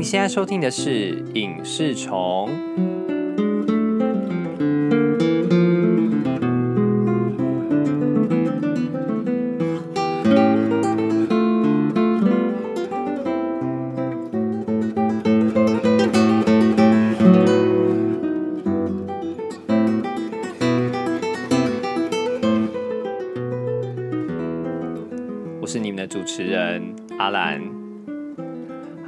您现在收听的是《影视虫》。我是你们的主持人阿兰。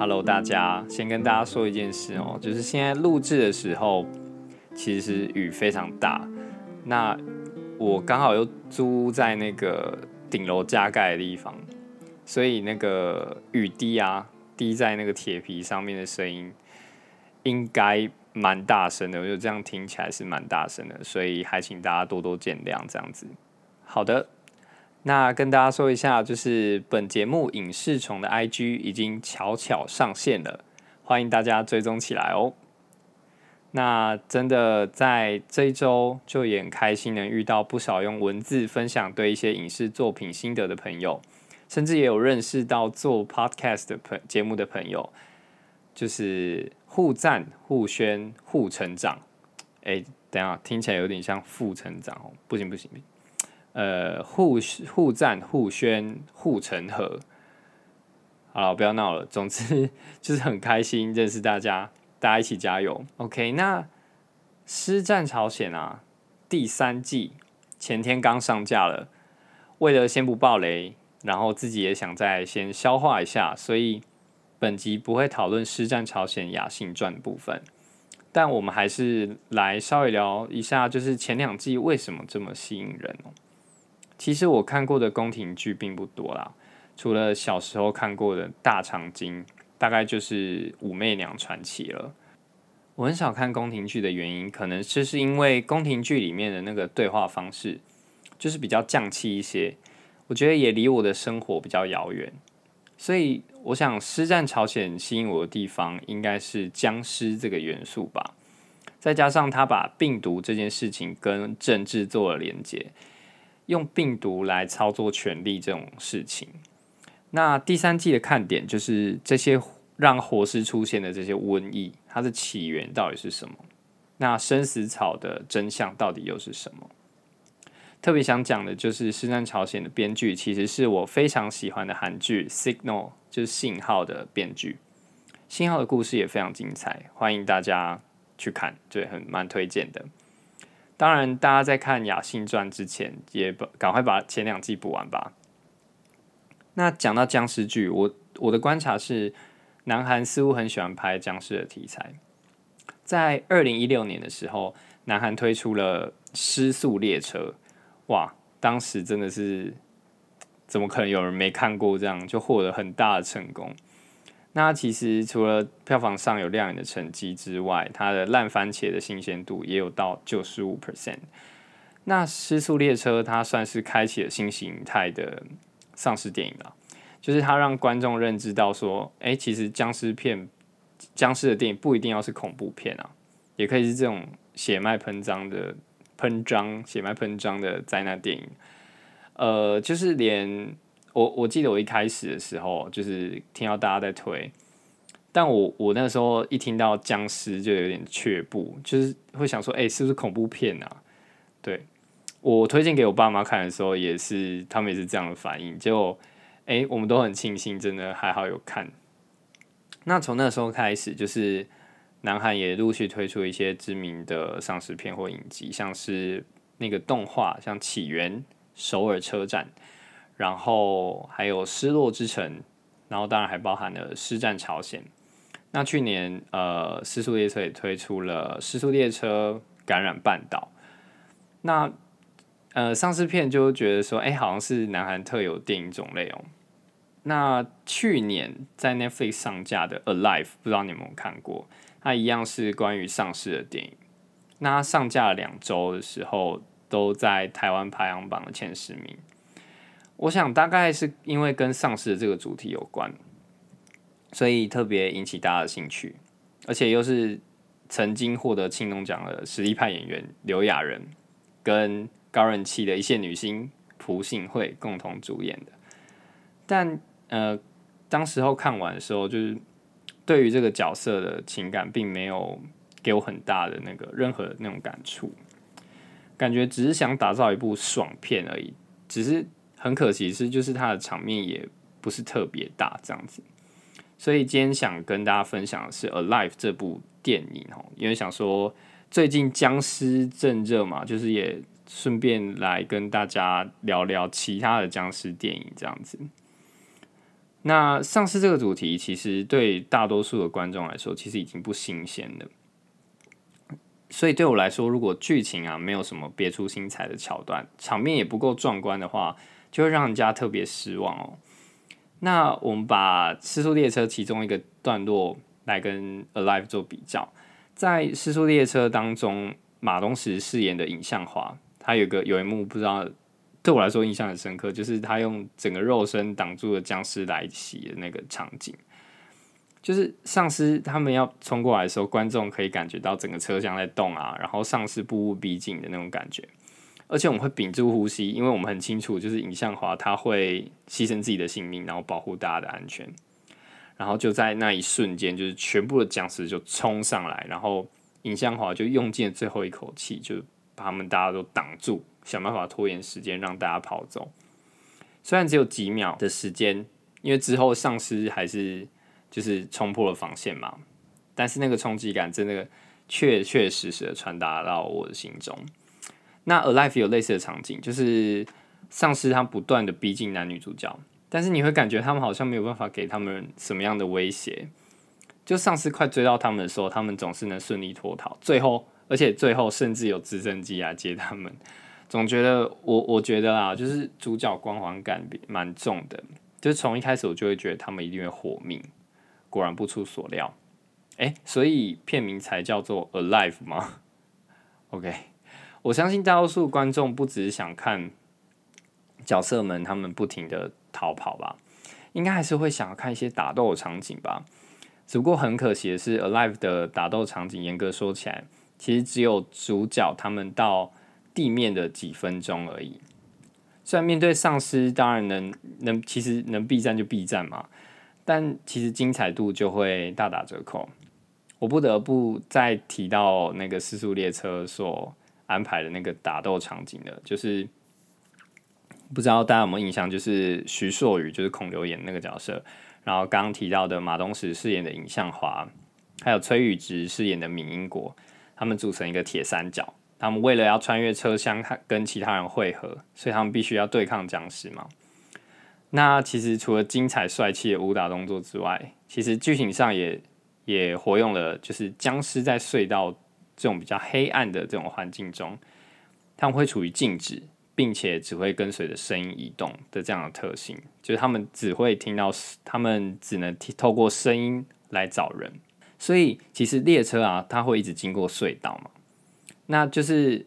Hello，大家，先跟大家说一件事哦，就是现在录制的时候，其实雨非常大。那我刚好又租在那个顶楼加盖的地方，所以那个雨滴啊，滴在那个铁皮上面的声音，应该蛮大声的。我觉得这样听起来是蛮大声的，所以还请大家多多见谅，这样子。好的。那跟大家说一下，就是本节目影视虫的 IG 已经悄悄上线了，欢迎大家追踪起来哦。那真的在这一周就也很开心，能遇到不少用文字分享对一些影视作品心得的朋友，甚至也有认识到做 Podcast 的朋节目的朋友，就是互赞、互宣、互成长。哎，等下听起来有点像负成长哦，不行不行。呃，互互赞、互宣、护城河。好了，不要闹了。总之 就是很开心认识大家，大家一起加油。OK，那《师战朝鲜》啊，第三季前天刚上架了。为了先不爆雷，然后自己也想再先消化一下，所以本集不会讨论《师战朝鲜》雅信传部分，但我们还是来稍微聊一下，就是前两季为什么这么吸引人哦。其实我看过的宫廷剧并不多啦，除了小时候看过的大长今，大概就是武媚娘传奇了。我很少看宫廷剧的原因，可能就是因为宫廷剧里面的那个对话方式，就是比较降气一些，我觉得也离我的生活比较遥远。所以我想，《师战朝鲜》吸引我的地方，应该是僵尸这个元素吧。再加上他把病毒这件事情跟政治做了连接。用病毒来操作权力这种事情，那第三季的看点就是这些让活尸出现的这些瘟疫，它的起源到底是什么？那生死草的真相到底又是什么？特别想讲的就是《师战朝鲜》的编剧，其实是我非常喜欢的韩剧《Signal》，就是信号的编剧。信号的故事也非常精彩，欢迎大家去看，对，很蛮推荐的。当然，大家在看《雅信传》之前，也赶快把前两季补完吧。那讲到僵尸剧，我我的观察是，南韩似乎很喜欢拍僵尸的题材。在二零一六年的时候，南韩推出了《失速列车》，哇，当时真的是怎么可能有人没看过？这样就获得很大的成功。那其实除了票房上有亮眼的成绩之外，它的烂番茄的新鲜度也有到九十五 percent。那《失速列车》它算是开启了新形态的丧尸电影了，就是它让观众认知到说，哎，其实僵尸片、僵尸的电影不一定要是恐怖片啊，也可以是这种血脉喷张的喷张、血脉喷张的灾难电影。呃，就是连。我我记得我一开始的时候就是听到大家在推，但我我那时候一听到僵尸就有点却步，就是会想说，哎，是不是恐怖片啊？对我推荐给我爸妈看的时候，也是他们也是这样的反应，结果哎，我们都很庆幸，真的还好有看。那从那时候开始，就是南韩也陆续推出一些知名的丧尸片或影集，像是那个动画，像《起源》《首尔车站》。然后还有失落之城，然后当然还包含了失战朝鲜。那去年呃，失速列车也推出了失速列车感染半岛。那呃，丧尸片就觉得说，哎，好像是南韩特有电影种类哦。那去年在 Netflix 上架的《Alive》，不知道你们有看过？它一样是关于丧尸的电影。那上架了两周的时候，都在台湾排行榜的前十名。我想大概是因为跟丧尸的这个主题有关，所以特别引起大家的兴趣，而且又是曾经获得青龙奖的实力派演员刘亚仁跟高人气的一线女星朴信惠共同主演的。但呃，当时候看完的时候，就是对于这个角色的情感，并没有给我很大的那个任何那种感触，感觉只是想打造一部爽片而已。只是很可惜是，就是它的场面也不是特别大这样子。所以今天想跟大家分享的是《Alive》这部电影哦，因为想说最近僵尸正热嘛，就是也顺便来跟大家聊聊其他的僵尸电影这样子。那丧尸这个主题，其实对大多数的观众来说，其实已经不新鲜了。所以对我来说，如果剧情啊没有什么别出心裁的桥段，场面也不够壮观的话，就会让人家特别失望哦。那我们把《失速列车》其中一个段落来跟《Alive》做比较，在《失速列车》当中，马东石饰演的尹相华，他有个有一幕不知道。对我来说印象很深刻，就是他用整个肉身挡住了僵尸来袭的那个场景。就是丧尸他们要冲过来的时候，观众可以感觉到整个车厢在动啊，然后丧尸步步逼近的那种感觉。而且我们会屏住呼吸，因为我们很清楚，就是尹相华他会牺牲自己的性命，然后保护大家的安全。然后就在那一瞬间，就是全部的僵尸就冲上来，然后尹相华就用尽最后一口气，就把他们大家都挡住。想办法拖延时间，让大家跑走。虽然只有几秒的时间，因为之后丧尸还是就是冲破了防线嘛，但是那个冲击感真的确确实实的传达到我的心中。那《Alive》有类似的场景，就是丧尸他不断的逼近男女主角，但是你会感觉他们好像没有办法给他们什么样的威胁。就丧尸快追到他们的时候，他们总是能顺利脱逃。最后，而且最后甚至有直升机来接他们。总觉得我我觉得啊，就是主角光环感蛮重的，就是从一开始我就会觉得他们一定会活命，果然不出所料，哎，所以片名才叫做《Alive》吗？OK，我相信大多数观众不只是想看角色们他们不停的逃跑吧，应该还是会想要看一些打斗场景吧。只不过很可惜的是，《Alive》的打斗场景严格说起来，其实只有主角他们到。地面的几分钟而已。虽然面对丧尸，当然能能其实能避战就避战嘛，但其实精彩度就会大打折扣。我不得不再提到那个《失速列车》所安排的那个打斗场景的，就是不知道大家有没有印象，就是徐硕宇就是孔刘演那个角色，然后刚刚提到的马东石饰演的尹相华，还有崔宇植饰演的闵英国，他们组成一个铁三角。他们为了要穿越车厢跟其他人汇合，所以他们必须要对抗僵尸嘛。那其实除了精彩帅气的武打动作之外，其实剧情上也也活用了，就是僵尸在隧道这种比较黑暗的这种环境中，他们会处于静止，并且只会跟随着声音移动的这样的特性，就是他们只会听到，他们只能透过声音来找人。所以其实列车啊，它会一直经过隧道嘛。那就是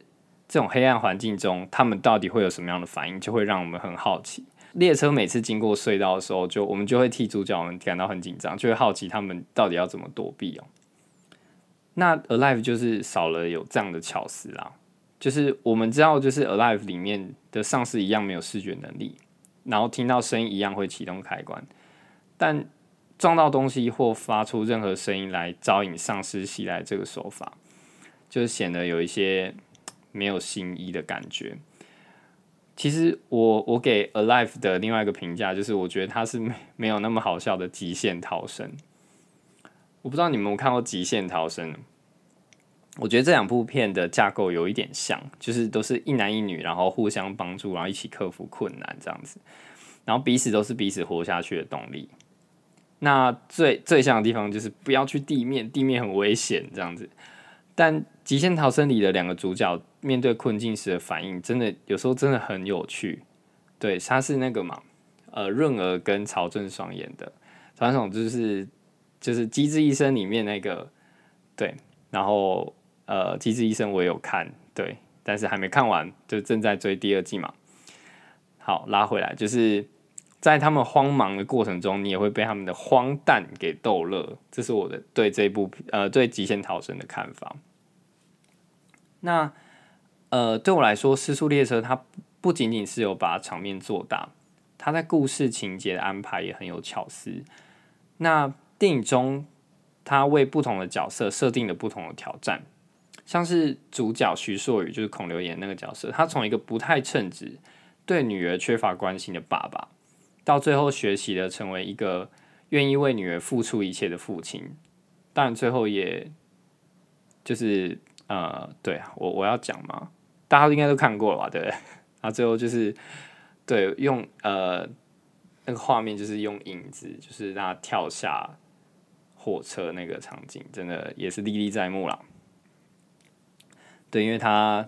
这种黑暗环境中，他们到底会有什么样的反应，就会让我们很好奇。列车每次经过隧道的时候，就我们就会替主角们感到很紧张，就会好奇他们到底要怎么躲避哦。那 Alive 就是少了有这样的巧思啦，就是我们知道，就是 Alive 里面的丧尸一样没有视觉能力，然后听到声音一样会启动开关，但撞到东西或发出任何声音来招引丧尸袭来这个手法。就显得有一些没有新意的感觉。其实我我给《Alive》的另外一个评价就是，我觉得它是没没有那么好笑的极限逃生。我不知道你们有看过《极限逃生》？我觉得这两部片的架构有一点像，就是都是一男一女，然后互相帮助，然后一起克服困难这样子，然后彼此都是彼此活下去的动力。那最最像的地方就是不要去地面，地面很危险这样子。但《极限逃生》里的两个主角面对困境时的反应，真的有时候真的很有趣。对，他是那个嘛，呃，润儿跟曹正爽演的，曹正爽就是就是《机智医生》里面那个，对，然后呃，《机智医生》我也有看，对，但是还没看完，就正在追第二季嘛。好，拉回来，就是在他们慌忙的过程中，你也会被他们的荒诞给逗乐，这是我的对这部呃对《极限逃生》的看法。那，呃，对我来说，《失速列车》它不仅仅是有把场面做大，它在故事情节的安排也很有巧思。那电影中他为不同的角色设定了不同的挑战。像是主角徐硕宇，就是孔刘演那个角色，他从一个不太称职、对女儿缺乏关心的爸爸，到最后学习了成为一个愿意为女儿付出一切的父亲。当然，最后也就是呃，对啊我我要讲嘛，大家应该都看过了吧？对不对？然后最后就是对用呃那个画面，就是用影子，就是让他跳下火车那个场景，真的也是历历在目了。对，因为他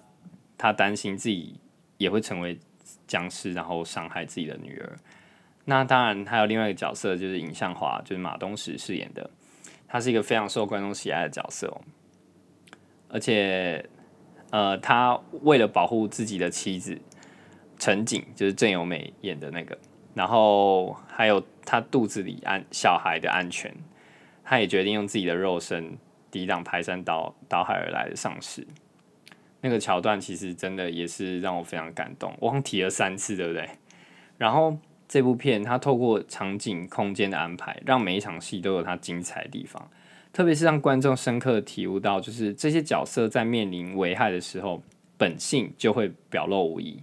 他担心自己也会成为僵尸，然后伤害自己的女儿。那当然还有另外一个角色，就是尹相华，就是马东石饰演的，他是一个非常受观众喜爱的角色哦。而且，呃，他为了保护自己的妻子陈景，就是郑有美演的那个，然后还有他肚子里安小孩的安全，他也决定用自己的肉身抵挡排山倒倒海而来的丧尸。那个桥段其实真的也是让我非常感动，我刚提了三次，对不对？然后这部片它透过场景、空间的安排，让每一场戏都有它精彩的地方，特别是让观众深刻体悟到，就是这些角色在面临危害的时候，本性就会表露无遗。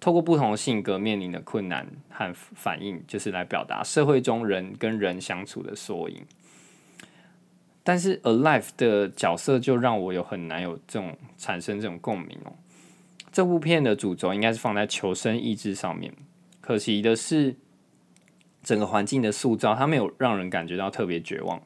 透过不同性格面临的困难和反应，就是来表达社会中人跟人相处的缩影。但是，Alive 的角色就让我有很难有这种产生这种共鸣哦。这部片的主轴应该是放在求生意志上面，可惜的是，整个环境的塑造，它没有让人感觉到特别绝望。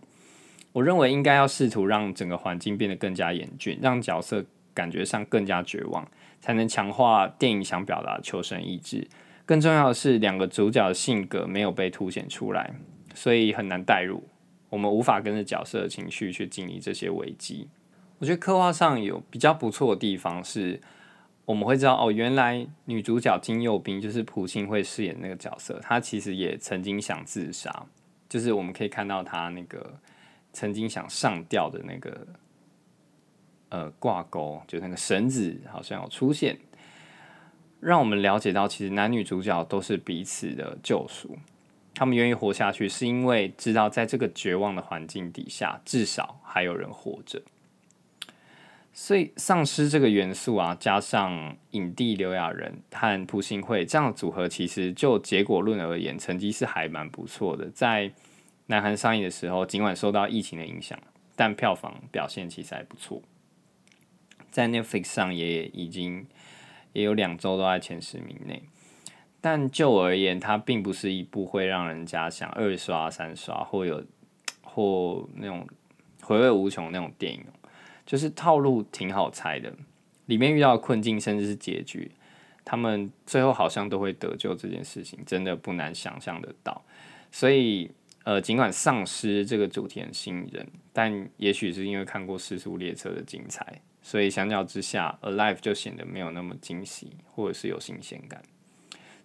我认为应该要试图让整个环境变得更加严峻，让角色感觉上更加绝望，才能强化电影想表达的求生意志。更重要的是，两个主角的性格没有被凸显出来，所以很难代入。我们无法跟着角色的情绪去经历这些危机。我觉得刻画上有比较不错的地方是，我们会知道哦，原来女主角金佑彬就是朴信惠饰演那个角色，她其实也曾经想自杀，就是我们可以看到她那个曾经想上吊的那个呃挂钩，就那个绳子好像有出现，让我们了解到其实男女主角都是彼此的救赎。他们愿意活下去，是因为知道在这个绝望的环境底下，至少还有人活着。所以，丧尸这个元素啊，加上影帝刘亚仁和朴信惠这样的组合，其实就结果论而言，成绩是还蛮不错的。在南韩上映的时候，尽管受到疫情的影响，但票房表现其实还不错。在 Netflix 上也已经也有两周都在前十名内。但就我而言，它并不是一部会让人家想二刷、三刷，或有或那种回味无穷那种电影。就是套路挺好猜的，里面遇到困境甚至是结局，他们最后好像都会得救。这件事情真的不难想象得到。所以，呃，尽管丧尸这个主题很吸引人，但也许是因为看过《失速列车》的精彩，所以相较之下，《Alive》就显得没有那么惊喜，或者是有新鲜感。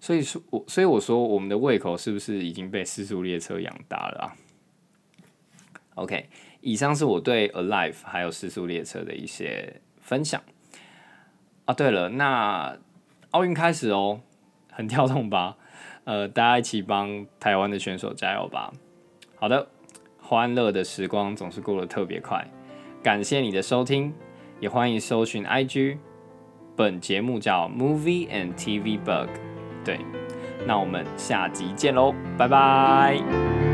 所以说，我所以我说，我们的胃口是不是已经被《失速列车》养大了啊？OK，以上是我对《Alive》还有《失速列车》的一些分享啊。对了，那奥运开始哦，很跳动吧？呃，大家一起帮台湾的选手加油吧！好的，欢乐的时光总是过得特别快，感谢你的收听，也欢迎搜寻 IG，本节目叫 Movie and TV Bug。对，那我们下集见喽，拜拜。